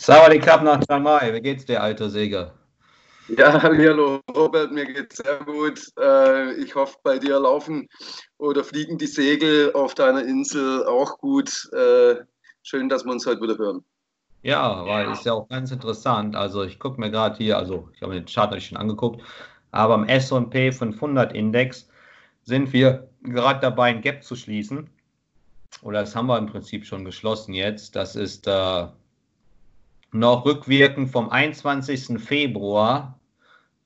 Sawadee nach Chiang Mai. Wie geht's dir, alter Säger? Ja, hallo Robert, mir geht's sehr gut. Äh, ich hoffe, bei dir laufen oder fliegen die Segel auf deiner Insel auch gut. Äh, schön, dass wir uns heute wieder hören. Ja, weil ist ja auch ganz interessant. Also ich gucke mir gerade hier, also ich habe mir den Chart natürlich schon angeguckt, aber am S&P 500 Index sind wir gerade dabei, ein Gap zu schließen. Oder das haben wir im Prinzip schon geschlossen jetzt. Das ist äh, noch rückwirkend vom 21. Februar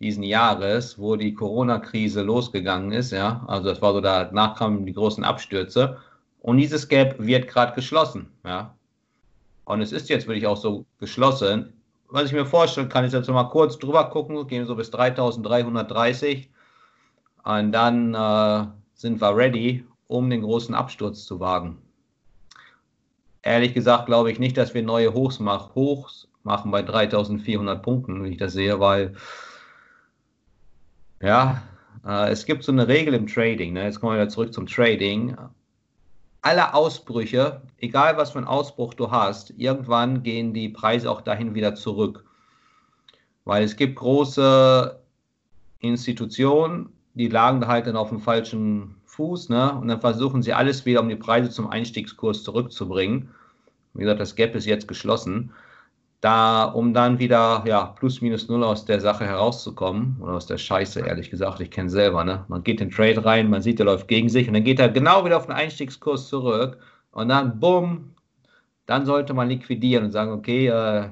diesen Jahres, wo die Corona-Krise losgegangen ist. Ja, also das war so, danach kamen die großen Abstürze. Und dieses Gap wird gerade geschlossen. Ja, und es ist jetzt wirklich auch so geschlossen. Was ich mir vorstellen kann, ist jetzt mal kurz drüber gucken, gehen so bis 3330 und dann äh, sind wir ready, um den großen Absturz zu wagen. Ehrlich gesagt glaube ich nicht, dass wir neue Hochs, mach, Hochs machen bei 3400 Punkten, wenn ich das sehe, weil ja, äh, es gibt so eine Regel im Trading. Ne? Jetzt kommen wir wieder zurück zum Trading alle Ausbrüche, egal was für einen Ausbruch du hast, irgendwann gehen die Preise auch dahin wieder zurück. Weil es gibt große Institutionen, die lagen da halt dann auf dem falschen Fuß, ne? Und dann versuchen sie alles wieder, um die Preise zum Einstiegskurs zurückzubringen. Wie gesagt, das Gap ist jetzt geschlossen da, um dann wieder ja, plus minus null aus der Sache herauszukommen oder aus der Scheiße, ehrlich gesagt, ich kenne selber, ne? Man geht in den Trade rein, man sieht, der läuft gegen sich und dann geht er genau wieder auf den Einstiegskurs zurück und dann bumm, dann sollte man liquidieren und sagen, okay, äh,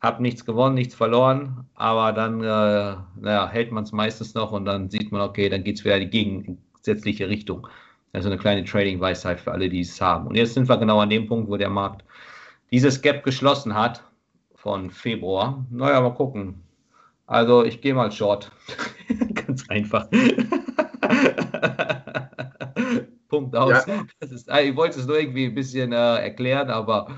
hab nichts gewonnen, nichts verloren, aber dann äh, naja, hält man es meistens noch und dann sieht man, okay, dann geht es wieder in die gegensätzliche Richtung. Also eine kleine Trading-Weisheit für alle, die es haben. Und jetzt sind wir genau an dem Punkt, wo der Markt dieses Gap geschlossen hat von Februar. Naja, mal gucken. Also ich gehe mal short. Ganz einfach. Punkt aus. Ja. Ist, ich wollte es nur irgendwie ein bisschen äh, erklären, aber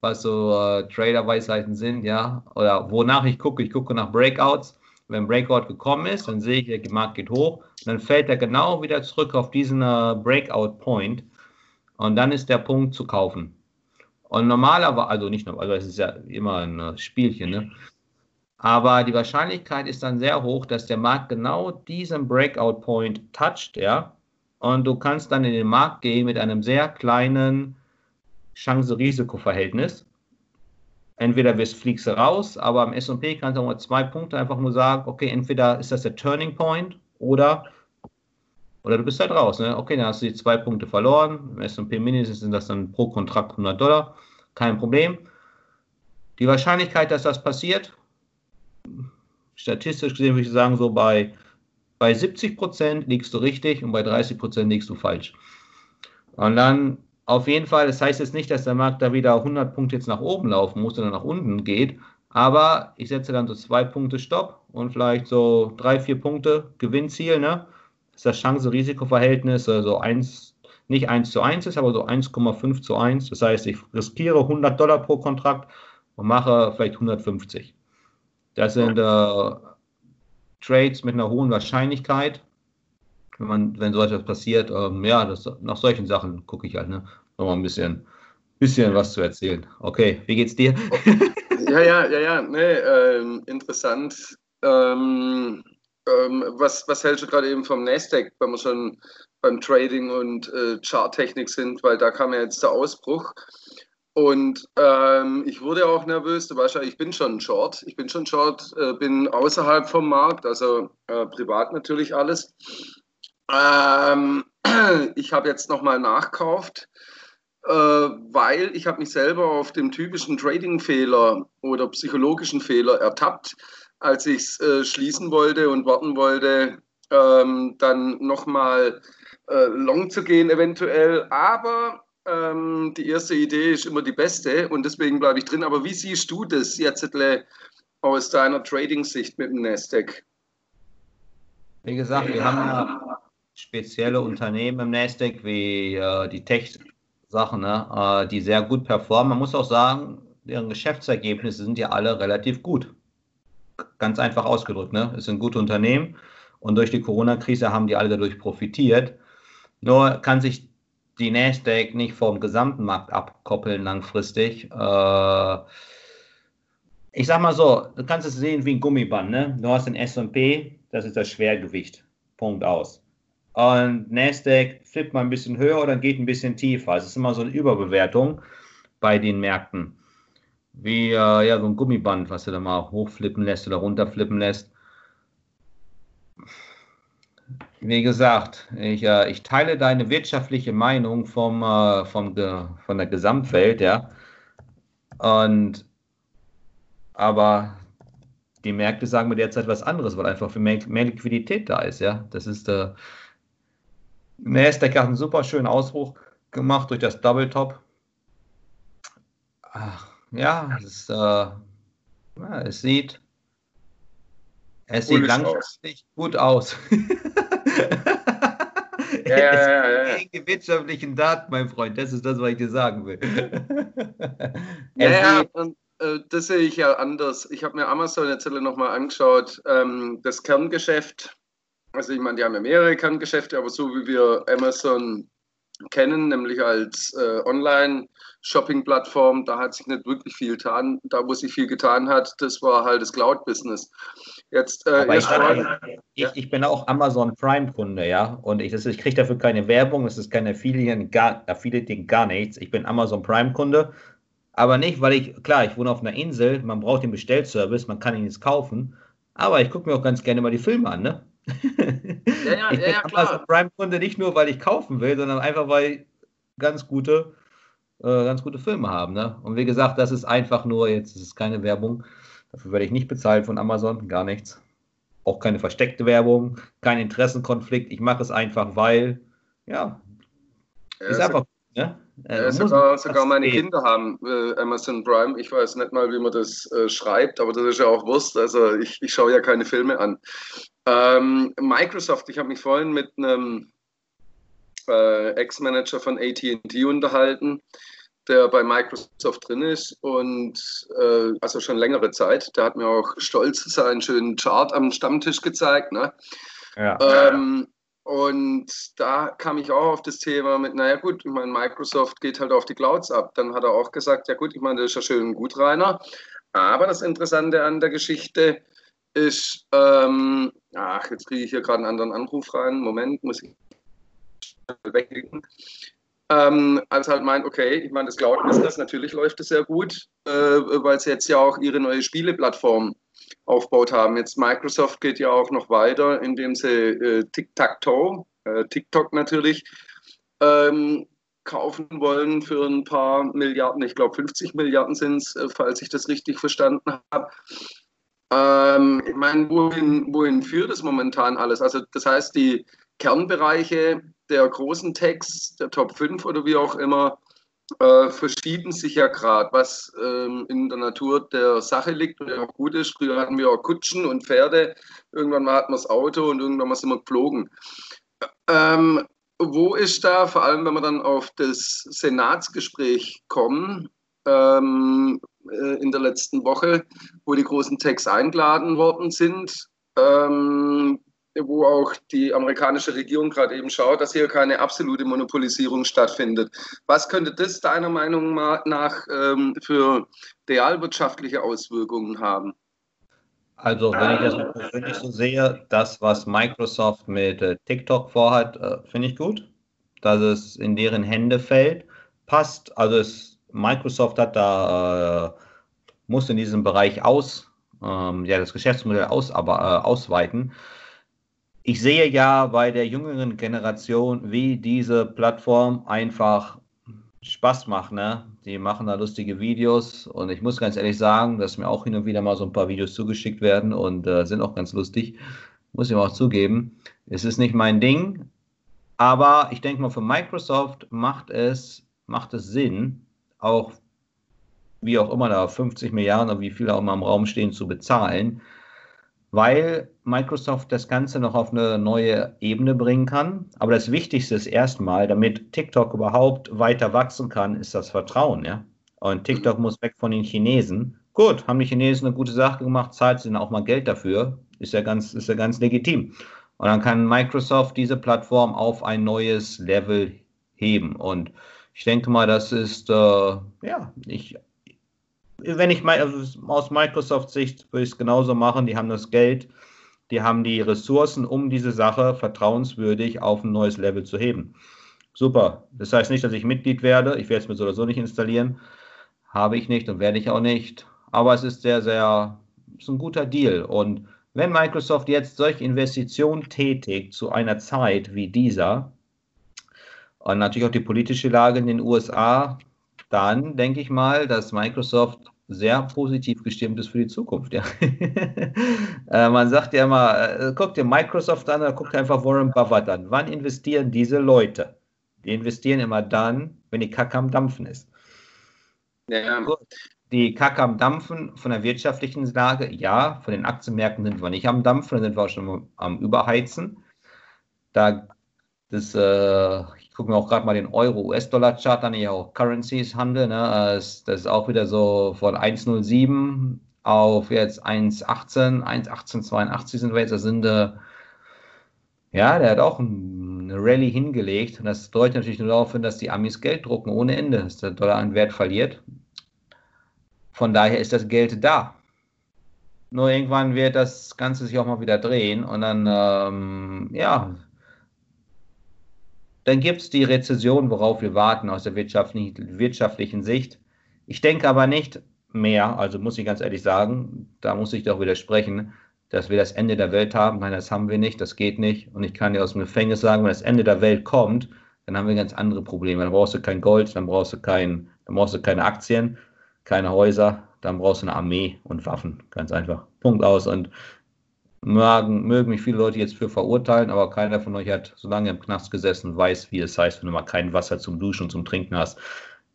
was so äh, Trader-Weisheiten sind, ja, oder wonach ich gucke, ich gucke nach Breakouts. Wenn Breakout gekommen ist, dann sehe ich, der Markt geht hoch, und dann fällt er genau wieder zurück auf diesen äh, Breakout-Point und dann ist der Punkt zu kaufen. Und normalerweise, also nicht nur, also es ist ja immer ein äh, Spielchen, ne? Aber die Wahrscheinlichkeit ist dann sehr hoch, dass der Markt genau diesen Breakout Point toucht, ja. Und du kannst dann in den Markt gehen mit einem sehr kleinen Chance-Risiko-Verhältnis. Entweder wirst, fliegst du raus, aber am SP kannst du auch mal zwei Punkte einfach nur sagen, okay, entweder ist das der Turning Point oder, oder du bist halt raus. Ne? Okay, dann hast du die zwei Punkte verloren. Im SP Minis sind das dann pro Kontrakt 100 Dollar kein Problem. Die Wahrscheinlichkeit, dass das passiert, statistisch gesehen würde ich sagen, so bei, bei 70 Prozent liegst du richtig und bei 30 Prozent liegst du falsch. Und dann auf jeden Fall, das heißt jetzt nicht, dass der Markt da wieder 100 Punkte jetzt nach oben laufen muss oder nach unten geht, aber ich setze dann so zwei Punkte Stopp und vielleicht so drei, vier Punkte Gewinnziel, ne? Ist das Chance-Risiko-Verhältnis, also 1 nicht 1 zu 1 ist, aber so 1,5 zu 1. Das heißt, ich riskiere 100 Dollar pro Kontrakt und mache vielleicht 150. Das sind äh, Trades mit einer hohen Wahrscheinlichkeit. Wenn, man, wenn so etwas passiert, ähm, ja, das, nach solchen Sachen gucke ich halt, ne? Nochmal ein bisschen, bisschen was zu erzählen. Okay, wie geht's dir? ja, ja, ja, ja, nee, ähm, interessant. Ähm, ähm, was, was hältst du gerade eben vom Nasdaq, wenn wir schon beim Trading und äh, Charttechnik sind, weil da kam ja jetzt der Ausbruch. Und ähm, ich wurde auch nervös, du weißt ja, ich bin schon Short, ich bin schon Short, äh, bin außerhalb vom Markt, also äh, privat natürlich alles. Ähm, ich habe jetzt nochmal nachkauft, weil ich habe mich selber auf dem typischen Trading-Fehler oder psychologischen Fehler ertappt, als ich es äh, schließen wollte und warten wollte, ähm, dann nochmal äh, long zu gehen eventuell. Aber ähm, die erste Idee ist immer die beste und deswegen bleibe ich drin. Aber wie siehst du das jetzt aus deiner Trading-Sicht mit dem Nasdaq? Wie gesagt, wir haben spezielle Unternehmen im Nasdaq wie äh, die Tech-Sachen, ne, äh, die sehr gut performen. Man muss auch sagen, deren Geschäftsergebnisse sind ja alle relativ gut. Ganz einfach ausgedrückt, ne? Es sind gute Unternehmen und durch die Corona-Krise haben die alle dadurch profitiert. Nur kann sich die Nasdaq nicht vom gesamten Markt abkoppeln langfristig. Äh, ich sag mal so, du kannst es sehen wie ein Gummiband, ne? Du hast den S&P, das ist das Schwergewicht. Punkt aus. Und Nasdaq flippt mal ein bisschen höher oder geht ein bisschen tiefer. Also es ist immer so eine Überbewertung bei den Märkten. Wie äh, ja, so ein Gummiband, was du da mal hochflippen lässt oder runterflippen lässt. Wie gesagt, ich, äh, ich teile deine wirtschaftliche Meinung vom, äh, vom, von der Gesamtwelt, ja. Und aber die Märkte sagen mir derzeit was anderes, weil einfach mehr, mehr Liquidität da ist, ja. Das ist äh, Nasdaq hat einen super schönen Ausbruch gemacht durch das Double Top. Ja, es, äh, ja, es sieht es sieht langfristig gut aus. ja, ja, ja, ja. Wirtschaftlichen Daten, mein Freund, das ist das, was ich dir sagen will. ja, ja, und äh, das sehe ich ja anders. Ich habe mir Amazon jetzt nochmal angeschaut. Ähm, das Kerngeschäft, also ich meine, die haben ja mehrere Kerngeschäfte, aber so wie wir Amazon kennen, nämlich als äh, Online-Shopping-Plattform, da hat sich nicht wirklich viel getan. Da, wo sich viel getan hat, das war halt das Cloud-Business. Jetzt, äh, ich, ich, ich, bin auch Amazon Prime-Kunde, ja, und ich, ich kriege dafür keine Werbung, das ist keine Affiliate, gar, Affiliate, gar nichts. Ich bin Amazon Prime-Kunde, aber nicht, weil ich, klar, ich wohne auf einer Insel, man braucht den Bestellservice, man kann ihn jetzt kaufen, aber ich gucke mir auch ganz gerne mal die Filme an, ne? Ja, ja, ich ja, ja, Amazon Prime-Kunde nicht nur, weil ich kaufen will, sondern einfach, weil ganz gute, äh, ganz gute Filme haben, ne? Und wie gesagt, das ist einfach nur, jetzt ist es keine Werbung, Dafür werde ich nicht bezahlt von Amazon, gar nichts. Auch keine versteckte Werbung, kein Interessenkonflikt. Ich mache es einfach, weil, ja, ja ist einfach. Ne? Äh, ja, sogar, sogar meine geht. Kinder haben äh, Amazon Prime. Ich weiß nicht mal, wie man das äh, schreibt, aber das ist ja auch Wurst. Also ich, ich schaue ja keine Filme an. Ähm, Microsoft, ich habe mich vorhin mit einem äh, Ex-Manager von ATT unterhalten der bei Microsoft drin ist und äh, also schon längere Zeit. Der hat mir auch stolz seinen schönen Chart am Stammtisch gezeigt. Ne? Ja. Ähm, und da kam ich auch auf das Thema mit, naja gut, ich meine, Microsoft geht halt auf die Clouds ab. Dann hat er auch gesagt, ja gut, ich meine, das ist ja schön gut, Rainer. Aber das Interessante an der Geschichte ist, ähm, ach, jetzt kriege ich hier gerade einen anderen Anruf rein. Moment, muss ich weglegen. Ähm, als halt meint, okay, ich meine, das Cloud-Business, natürlich läuft es sehr gut, äh, weil sie jetzt ja auch ihre neue Spieleplattform aufgebaut haben. Jetzt Microsoft geht ja auch noch weiter, indem sie äh, Tic-Tac-Toe, äh, TikTok natürlich, ähm, kaufen wollen für ein paar Milliarden, ich glaube 50 Milliarden sind es, äh, falls ich das richtig verstanden habe. Ähm, ich meine, wohin, wohin führt es momentan alles? Also das heißt, die Kernbereiche der großen Techs, der Top 5 oder wie auch immer, äh, verschieben sich ja gerade, was ähm, in der Natur der Sache liegt und auch gut ist. Früher hatten wir auch Kutschen und Pferde, irgendwann mal hatten wir das Auto und irgendwann mal sind wir geflogen. Ähm, wo ist da, vor allem wenn wir dann auf das Senatsgespräch kommen, ähm, äh, in der letzten Woche, wo die großen Techs eingeladen worden sind, ähm, wo auch die amerikanische Regierung gerade eben schaut, dass hier keine absolute Monopolisierung stattfindet. Was könnte das deiner Meinung nach ähm, für realwirtschaftliche Auswirkungen haben? Also, wenn ich das persönlich so sehe, das, was Microsoft mit äh, TikTok vorhat, äh, finde ich gut, dass es in deren Hände fällt. Passt, also es, Microsoft hat da, äh, muss in diesem Bereich aus, ähm, ja, das Geschäftsmodell aus, aber, äh, ausweiten ich sehe ja bei der jüngeren Generation, wie diese Plattform einfach Spaß macht. Ne? Die machen da lustige Videos und ich muss ganz ehrlich sagen, dass mir auch hin und wieder mal so ein paar Videos zugeschickt werden und äh, sind auch ganz lustig. Muss ich auch zugeben. Es ist nicht mein Ding, aber ich denke mal, für Microsoft macht es, macht es Sinn, auch wie auch immer da 50 Milliarden oder wie viel auch immer im Raum stehen, zu bezahlen weil Microsoft das Ganze noch auf eine neue Ebene bringen kann. Aber das Wichtigste ist erstmal, damit TikTok überhaupt weiter wachsen kann, ist das Vertrauen. Ja? Und TikTok muss weg von den Chinesen. Gut, haben die Chinesen eine gute Sache gemacht, zahlt sie dann auch mal Geld dafür. Ist ja ganz, ist ja ganz legitim. Und dann kann Microsoft diese Plattform auf ein neues Level heben. Und ich denke mal, das ist, äh, ja, ich, wenn ich mal also aus Microsoft-Sicht würde ich es genauso machen. Die haben das Geld, die haben die Ressourcen, um diese Sache vertrauenswürdig auf ein neues Level zu heben. Super. Das heißt nicht, dass ich Mitglied werde. Ich werde es mir so oder so nicht installieren. Habe ich nicht und werde ich auch nicht. Aber es ist sehr, sehr, ist ein guter Deal. Und wenn Microsoft jetzt solche Investitionen tätigt zu einer Zeit wie dieser und natürlich auch die politische Lage in den USA, dann denke ich mal, dass Microsoft sehr positiv gestimmt ist für die Zukunft. Ja. Äh, man sagt ja immer, äh, guck dir Microsoft an oder guck einfach Warren Buffett an. Wann investieren diese Leute? Die investieren immer dann, wenn die Kacke am Dampfen ist. Ja. Die Kacke am Dampfen von der wirtschaftlichen Lage, ja, von den Aktienmärkten sind wir nicht am Dampfen, da sind wir auch schon am Überheizen. Da das, äh, gucke mir auch gerade mal den Euro-US-Dollar-Chart an, ich auch Currencies handel. Ne? Das, das, ist auch wieder so von 1,07 auf jetzt 1,18, 1,1882 sind wir jetzt. Das sind, äh, ja, der hat auch eine Rallye hingelegt. Und das deutet natürlich nur darauf hin, dass die Amis Geld drucken ohne Ende, dass der Dollar an Wert verliert. Von daher ist das Geld da. Nur irgendwann wird das Ganze sich auch mal wieder drehen und dann, ähm, ja, dann gibt es die Rezession, worauf wir warten aus der wirtschaftlichen, Sicht. Ich denke aber nicht mehr, also muss ich ganz ehrlich sagen, da muss ich doch widersprechen, dass wir das Ende der Welt haben. Nein, das haben wir nicht, das geht nicht. Und ich kann dir aus dem Gefängnis sagen, wenn das Ende der Welt kommt, dann haben wir ganz andere Probleme. Dann brauchst du kein Gold, dann brauchst du, kein, dann brauchst du keine Aktien, keine Häuser, dann brauchst du eine Armee und Waffen. Ganz einfach. Punkt aus. Und Mögen, mögen mich viele Leute jetzt für verurteilen, aber keiner von euch hat so lange im Knast gesessen, weiß, wie es heißt, wenn du mal kein Wasser zum Duschen und zum Trinken hast.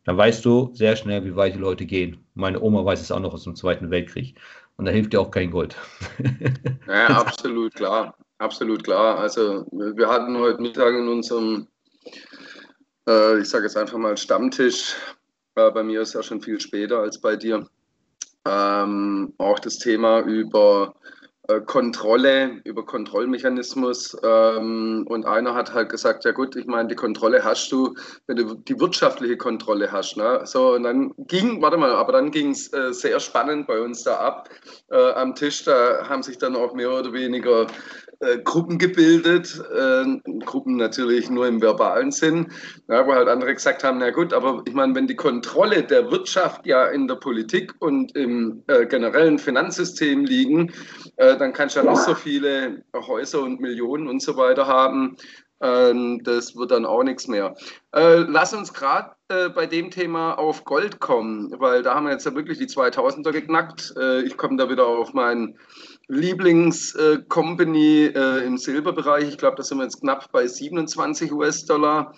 Dann weißt du sehr schnell, wie weit die Leute gehen. Meine Oma weiß es auch noch aus dem Zweiten Weltkrieg. Und da hilft dir auch kein Gold. Ja, absolut klar. Absolut klar. Also wir hatten heute Mittag in unserem, äh, ich sage jetzt einfach mal Stammtisch, äh, bei mir ist ja schon viel später als bei dir, ähm, auch das Thema über Kontrolle, über Kontrollmechanismus. Ähm, und einer hat halt gesagt, ja gut, ich meine, die Kontrolle hast du, wenn du die wirtschaftliche Kontrolle hast. Ne? So, und dann ging, warte mal, aber dann ging es äh, sehr spannend bei uns da ab äh, am Tisch. Da haben sich dann auch mehr oder weniger äh, Gruppen gebildet, äh, Gruppen natürlich nur im verbalen Sinn, ja, wo halt andere gesagt haben, na gut, aber ich meine, wenn die Kontrolle der Wirtschaft ja in der Politik und im äh, generellen Finanzsystem liegen, äh, dann kannst du ja noch so viele Häuser und Millionen und so weiter haben. Ähm, das wird dann auch nichts mehr. Äh, lass uns gerade äh, bei dem Thema auf Gold kommen, weil da haben wir jetzt ja wirklich die 2000er geknackt. ich komme da wieder auf meinen Lieblingscompany äh, im Silberbereich, ich glaube, da sind wir jetzt knapp bei 27 US-Dollar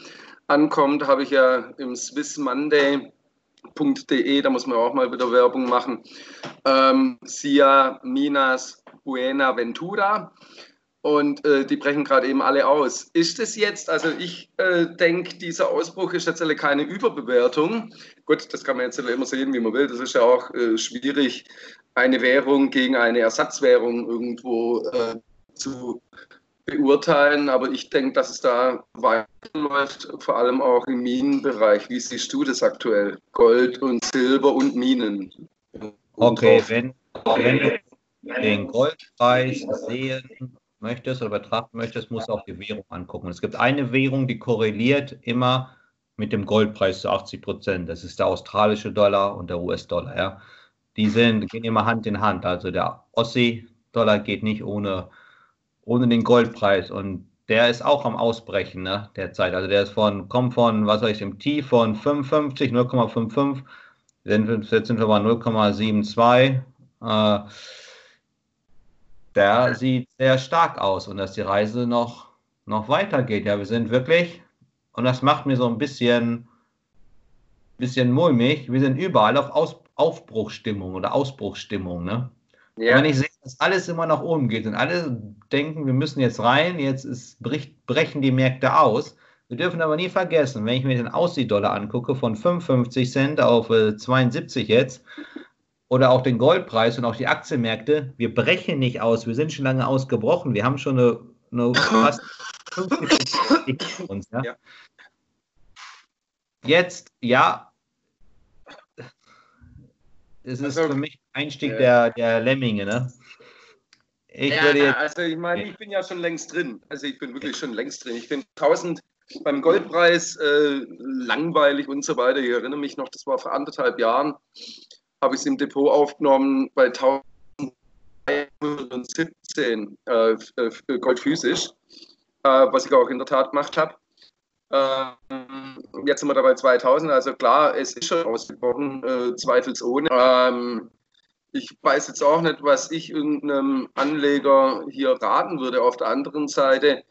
ankommt, habe ich ja im swissmonday.de, da muss man auch mal wieder Werbung machen, ähm, Sia Minas Buenaventura. Und äh, die brechen gerade eben alle aus. Ist es jetzt, also ich äh, denke, dieser Ausbruch ist jetzt keine Überbewertung. Gut, das kann man jetzt immer sehen, wie man will. Das ist ja auch äh, schwierig eine Währung gegen eine Ersatzwährung irgendwo äh, zu beurteilen. Aber ich denke, dass es da weiterläuft, vor allem auch im Minenbereich. Wie siehst du das aktuell? Gold und Silber und Minen. Okay, wenn, wenn du den Goldpreis sehen möchtest oder betrachten möchtest, musst du auch die Währung angucken. Es gibt eine Währung, die korreliert immer mit dem Goldpreis zu 80 Prozent. Das ist der australische Dollar und der US-Dollar. Ja die sind, gehen immer Hand in Hand. Also der Ossi-Dollar geht nicht ohne, ohne den Goldpreis. Und der ist auch am Ausbrechen, ne, derzeit. Also der ist von, kommt von, was weiß ich, dem T von 55, 0,55. Jetzt sind wir bei 0,72. Äh, der sieht sehr stark aus und dass die Reise noch, noch weitergeht. Ja, wir sind wirklich, und das macht mir so ein bisschen, bisschen mulmig, wir sind überall auf Aus, Aufbruchstimmung oder Ausbruchstimmung. Ne? Ja. Wenn ich sehe, dass alles immer nach oben geht und alle denken, wir müssen jetzt rein, jetzt ist, bricht, brechen die Märkte aus. Wir dürfen aber nie vergessen, wenn ich mir den Aussie-Dollar angucke, von 55 Cent auf äh, 72 jetzt, oder auch den Goldpreis und auch die Aktienmärkte, wir brechen nicht aus, wir sind schon lange ausgebrochen, wir haben schon eine, eine fast 50 uns. Ja? ja. Jetzt, ja, es ist also, für mich Einstieg der, der Lemminge, ne? Ich ja, jetzt, also ich meine, ich bin ja schon längst drin. Also ich bin wirklich schon längst drin. Ich bin 1000 beim Goldpreis äh, langweilig und so weiter. Ich erinnere mich noch, das war vor anderthalb Jahren, habe ich es im Depot aufgenommen bei 1117 äh, Gold physisch, äh, was ich auch in der Tat gemacht habe. Ähm, jetzt sind wir dabei 2000, also klar, es ist schon ausgebrochen, äh, zweifelsohne. Ähm, ich weiß jetzt auch nicht, was ich irgendeinem Anleger hier raten würde. Auf der anderen Seite,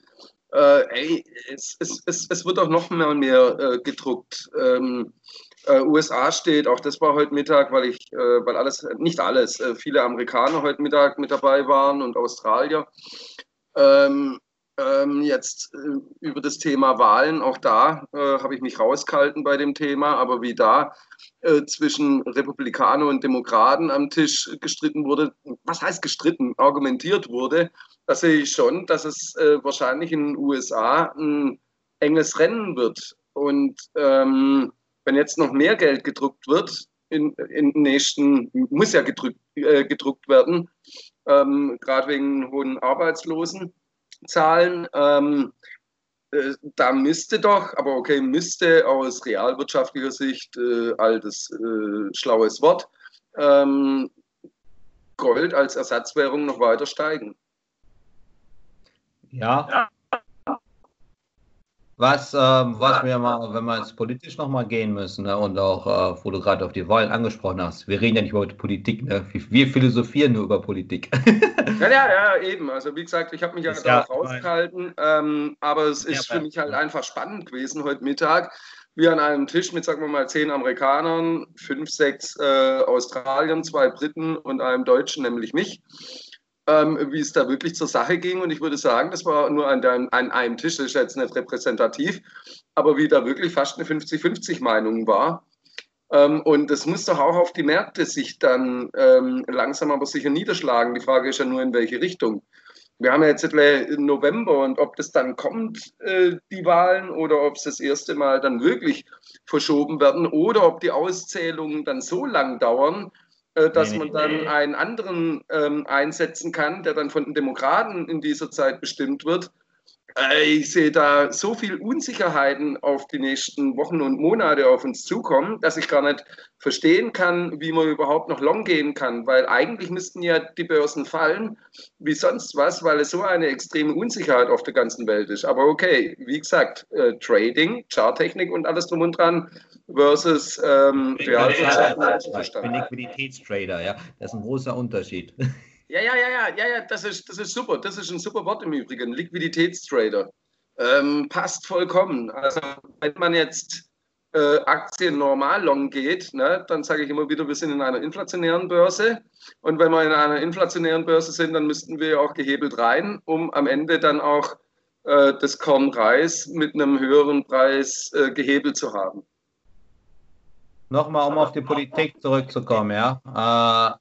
äh, ey, es, es, es, es, wird auch noch mehr und mehr äh, gedruckt. Ähm, äh, USA steht, auch das war heute Mittag, weil ich, äh, weil alles, nicht alles, äh, viele Amerikaner heute Mittag mit dabei waren und Australier. Ähm, ähm, jetzt äh, über das Thema Wahlen, auch da äh, habe ich mich rausgehalten bei dem Thema, aber wie da äh, zwischen Republikaner und Demokraten am Tisch gestritten wurde, was heißt gestritten, argumentiert wurde, da sehe ich schon, dass es wahrscheinlich in den USA ein enges Rennen wird. Und ähm, wenn jetzt noch mehr Geld gedruckt wird, in, in den nächsten, muss ja gedruckt, äh, gedruckt werden, ähm, gerade wegen hohen Arbeitslosen Zahlen. Ähm, äh, da müsste doch, aber okay, müsste aus realwirtschaftlicher Sicht, äh, altes äh, schlaues Wort, ähm, Gold als Ersatzwährung noch weiter steigen. Ja, was, ähm, was wir mal, wenn wir jetzt politisch nochmal gehen müssen ne, und auch, äh, wo du gerade auf die Wahlen angesprochen hast, wir reden ja nicht über Politik, ne? wir philosophieren nur über Politik. ja, ja, ja, eben. Also wie gesagt, ich habe mich ja darauf rausgehalten, ähm, aber es ist ja, für mich halt einfach spannend gewesen heute Mittag. Wir an einem Tisch mit, sagen wir mal, zehn Amerikanern, fünf, sechs äh, Australiern, zwei Briten und einem Deutschen, nämlich mich ähm, wie es da wirklich zur Sache ging. Und ich würde sagen, das war nur an, der, an einem Tisch, das ist jetzt nicht repräsentativ, aber wie da wirklich fast eine 50-50-Meinung war. Ähm, und das muss doch auch auf die Märkte sich dann ähm, langsam aber sicher niederschlagen. Die Frage ist ja nur, in welche Richtung. Wir haben ja jetzt im November und ob das dann kommt, äh, die Wahlen, oder ob es das erste Mal dann wirklich verschoben werden oder ob die Auszählungen dann so lang dauern, äh, dass man dann einen anderen ähm, einsetzen kann, der dann von den Demokraten in dieser Zeit bestimmt wird. Äh, ich sehe da so viel Unsicherheiten auf die nächsten Wochen und Monate auf uns zukommen, dass ich gar nicht verstehen kann, wie man überhaupt noch long gehen kann, weil eigentlich müssten ja die Börsen fallen, wie sonst was, weil es so eine extreme Unsicherheit auf der ganzen Welt ist. Aber okay, wie gesagt, äh, Trading, Charttechnik und alles drum und dran versus ähm. Ich bin Liquiditätstrader, ja, das ist ein großer Unterschied. Ja, ja, ja, ja, ja, ja, das ist, das ist super. Das ist ein super Wort im Übrigen. Liquiditätstrader. Ähm, passt vollkommen. Also, wenn man jetzt äh, Aktien normal long geht, ne, dann sage ich immer wieder, wir sind in einer inflationären Börse. Und wenn wir in einer inflationären Börse sind, dann müssten wir auch gehebelt rein, um am Ende dann auch äh, das Korn Reis mit einem höheren Preis äh, gehebelt zu haben. Nochmal, um auf die Politik zurückzukommen, ja.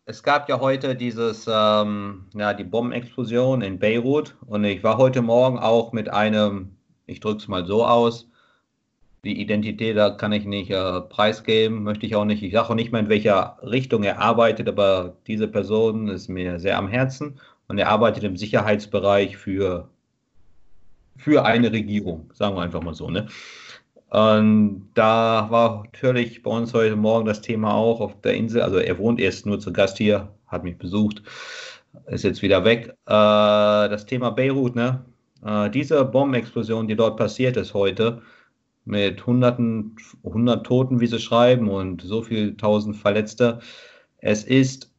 Äh, es gab ja heute dieses, ähm, ja, die Bombenexplosion in Beirut und ich war heute Morgen auch mit einem, ich drücke es mal so aus, die Identität, da kann ich nicht äh, preisgeben, möchte ich auch nicht. Ich sage auch nicht mehr, in welcher Richtung er arbeitet, aber diese Person ist mir sehr am Herzen und er arbeitet im Sicherheitsbereich für, für eine Regierung, sagen wir einfach mal so, ne? Und da war natürlich bei uns heute Morgen das Thema auch auf der Insel. Also er wohnt erst nur zu Gast hier, hat mich besucht, ist jetzt wieder weg. Äh, das Thema Beirut, ne? Äh, diese Bombenexplosion, die dort passiert ist heute, mit hunderten, hundert Toten, wie sie schreiben, und so viel tausend Verletzte. Es ist,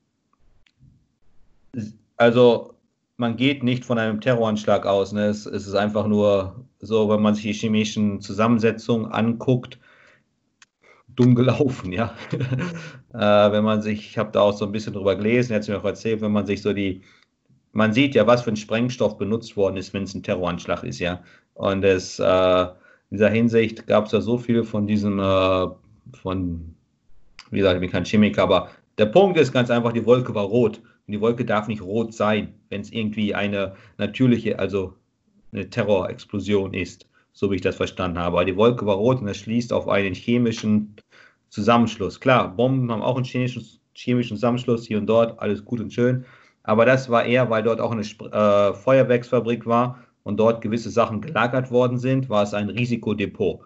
also man geht nicht von einem Terroranschlag aus. Ne? Es, es, ist einfach nur so, wenn man sich die chemischen Zusammensetzungen anguckt, dumm gelaufen, ja. äh, wenn man sich, ich habe da auch so ein bisschen drüber gelesen, jetzt mir auch erzählt, wenn man sich so die, man sieht ja, was für ein Sprengstoff benutzt worden ist, wenn es ein Terroranschlag ist, ja. Und es, äh, in dieser Hinsicht gab es ja so viel von diesem, äh, von, wie gesagt, ich bin kein Chemiker, aber der Punkt ist ganz einfach, die Wolke war rot. Und die Wolke darf nicht rot sein, wenn es irgendwie eine natürliche, also eine Terrorexplosion ist, so wie ich das verstanden habe. Aber die Wolke war rot und das schließt auf einen chemischen Zusammenschluss. Klar, Bomben haben auch einen chemischen, chemischen Zusammenschluss hier und dort, alles gut und schön. Aber das war eher, weil dort auch eine äh, Feuerwerksfabrik war und dort gewisse Sachen gelagert worden sind, war es ein Risikodepot.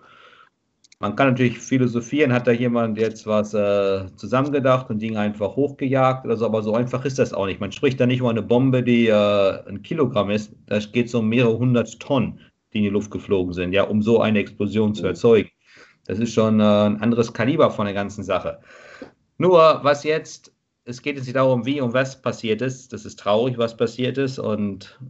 Man kann natürlich philosophieren, hat da jemand jetzt was äh, zusammengedacht und Dinge einfach hochgejagt oder so, aber so einfach ist das auch nicht. Man spricht da nicht über eine Bombe, die äh, ein Kilogramm ist, da geht es um mehrere hundert Tonnen, die in die Luft geflogen sind, ja, um so eine Explosion zu erzeugen. Das ist schon äh, ein anderes Kaliber von der ganzen Sache. Nur, was jetzt, es geht jetzt nicht darum, wie und was passiert ist. Das ist traurig, was passiert ist und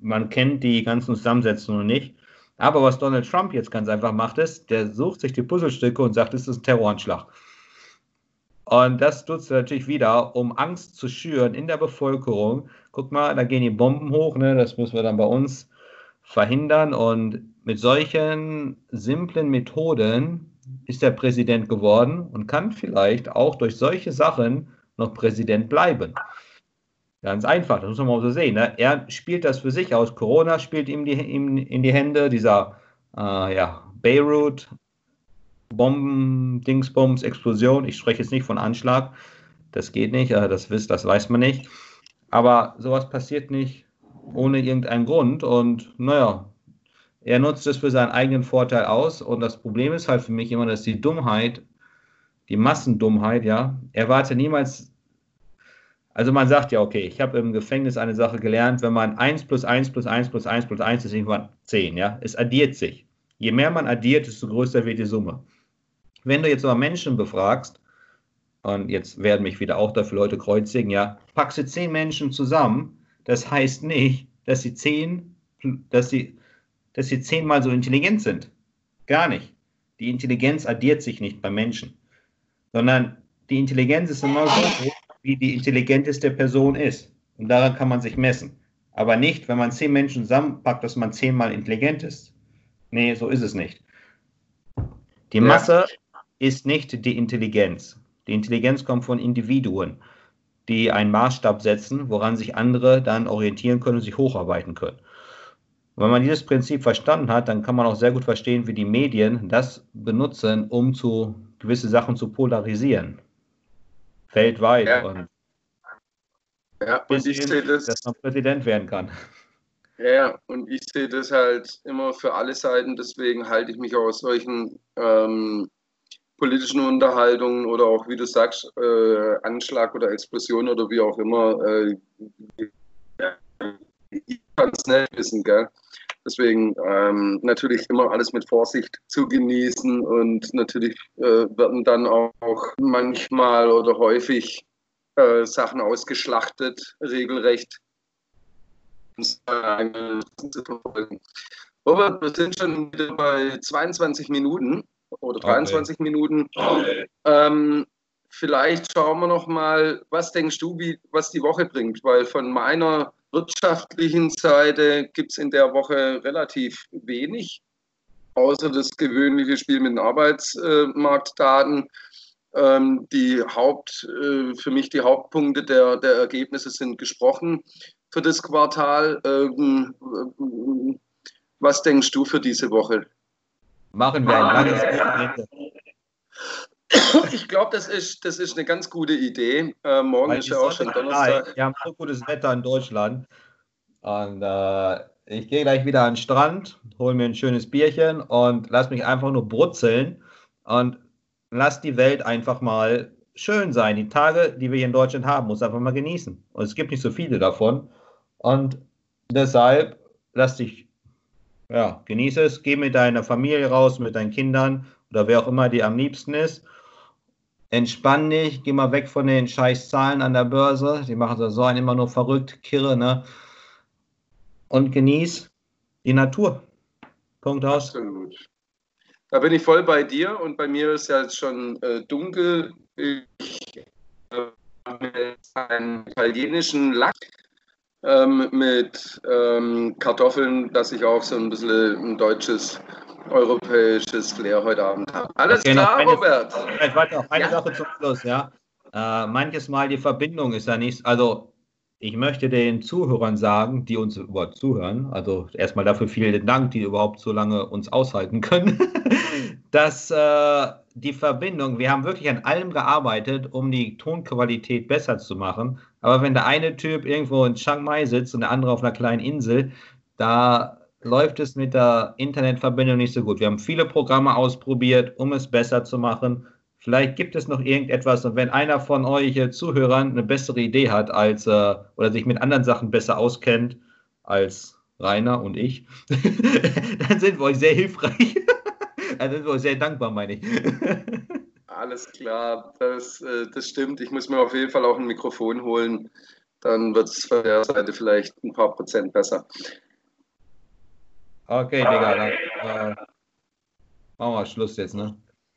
man kennt die ganzen Zusammensetzungen nicht. Aber was Donald Trump jetzt ganz einfach macht, ist, der sucht sich die Puzzlestücke und sagt, es ist ein Terroranschlag. Und das tut es natürlich wieder, um Angst zu schüren in der Bevölkerung. Guck mal, da gehen die Bomben hoch, ne? das müssen wir dann bei uns verhindern. Und mit solchen simplen Methoden ist er Präsident geworden und kann vielleicht auch durch solche Sachen noch Präsident bleiben. Ganz einfach, das muss man mal so sehen. Ne? Er spielt das für sich aus. Corona spielt ihm, die, ihm in die Hände, dieser äh, ja, Beirut, Bomben, Dingsbums, Explosion. Ich spreche jetzt nicht von Anschlag. Das geht nicht, äh, das, wisst, das weiß man nicht. Aber sowas passiert nicht ohne irgendeinen Grund. Und naja, er nutzt es für seinen eigenen Vorteil aus. Und das Problem ist halt für mich immer, dass die Dummheit, die Massendummheit, ja, erwarte niemals also man sagt ja, okay, ich habe im Gefängnis eine Sache gelernt, wenn man 1 plus 1 plus 1 plus 1 plus 1 ist irgendwann 10, ja. Es addiert sich. Je mehr man addiert, desto größer wird die Summe. Wenn du jetzt aber Menschen befragst, und jetzt werden mich wieder auch dafür Leute kreuzigen, ja, packst du 10 Menschen zusammen, das heißt nicht, dass sie 10, dass sie, dass sie zehnmal so intelligent sind. Gar nicht. Die Intelligenz addiert sich nicht bei Menschen, sondern die Intelligenz ist immer so wie die intelligenteste Person ist. Und daran kann man sich messen. Aber nicht, wenn man zehn Menschen zusammenpackt, dass man zehnmal intelligent ist. Nee, so ist es nicht. Die Masse ja. ist nicht die Intelligenz. Die Intelligenz kommt von Individuen, die einen Maßstab setzen, woran sich andere dann orientieren können und sich hocharbeiten können. Und wenn man dieses Prinzip verstanden hat, dann kann man auch sehr gut verstehen, wie die Medien das benutzen, um zu gewisse Sachen zu polarisieren weltweit. Ja. Und ja, und ich sehe das, dass man Präsident werden kann. Ja, und ich sehe das halt immer für alle Seiten, deswegen halte ich mich aus solchen ähm, politischen Unterhaltungen oder auch, wie du sagst, äh, Anschlag oder Explosion oder wie auch immer, äh, ich kann es nicht wissen, gell? Deswegen ähm, natürlich immer alles mit Vorsicht zu genießen und natürlich äh, werden dann auch manchmal oder häufig äh, Sachen ausgeschlachtet, regelrecht. Robert, wir sind schon wieder bei 22 Minuten oder 23 okay. Minuten. Ähm, vielleicht schauen wir noch mal, was denkst du, wie, was die Woche bringt? Weil von meiner wirtschaftlichen Seite gibt es in der Woche relativ wenig, außer das gewöhnliche Spiel mit den Arbeitsmarktdaten. Ähm, die Haupt, äh, für mich die Hauptpunkte der, der Ergebnisse sind gesprochen für das Quartal. Ähm, was denkst du für diese Woche? Machen wir ein langes Wochenende. Ich glaube, das ist, das ist eine ganz gute Idee. Äh, morgen Weil ist ja auch schon Donnerstag. Wir haben so gutes Wetter in Deutschland. Und äh, ich gehe gleich wieder an den Strand, hole mir ein schönes Bierchen und lass mich einfach nur brutzeln und lass die Welt einfach mal schön sein. Die Tage, die wir hier in Deutschland haben, muss einfach mal genießen. Und es gibt nicht so viele davon. Und deshalb lass dich, ja, genieße es, geh mit deiner Familie raus, mit deinen Kindern oder wer auch immer dir am liebsten ist entspann dich, geh mal weg von den scheiß Zahlen an der Börse. Die machen so einen immer nur verrückt, kirre, ne? Und genieß die Natur. Punkt aus. Absolut. Da bin ich voll bei dir und bei mir ist ja jetzt schon äh, dunkel. Ich äh, einen italienischen Lack ähm, mit ähm, Kartoffeln, dass ich auch so ein bisschen ein deutsches europäisches Flair heute Abend haben. Alles okay, klar, eine, Robert. Warte noch eine ja. Sache zum Schluss, ja. Äh, manches Mal die Verbindung ist ja nicht, also ich möchte den Zuhörern sagen, die uns überhaupt zuhören, also erstmal dafür vielen Dank, die überhaupt so lange uns aushalten können, dass äh, die Verbindung, wir haben wirklich an allem gearbeitet, um die Tonqualität besser zu machen. Aber wenn der eine Typ irgendwo in Chiang Mai sitzt und der andere auf einer kleinen Insel, da läuft es mit der Internetverbindung nicht so gut. Wir haben viele Programme ausprobiert, um es besser zu machen. Vielleicht gibt es noch irgendetwas und wenn einer von euch Zuhörern eine bessere Idee hat als äh, oder sich mit anderen Sachen besser auskennt als Rainer und ich, dann sind wir euch sehr hilfreich. dann sind wir euch sehr dankbar, meine ich. Alles klar, das, äh, das stimmt. Ich muss mir auf jeden Fall auch ein Mikrofon holen. Dann wird es von der Seite vielleicht ein paar Prozent besser. Okay, Digga, dann äh, machen wir Schluss jetzt, ne?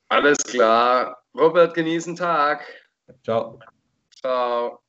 Alles klar. Robert, genießen Tag. Ciao. Ciao.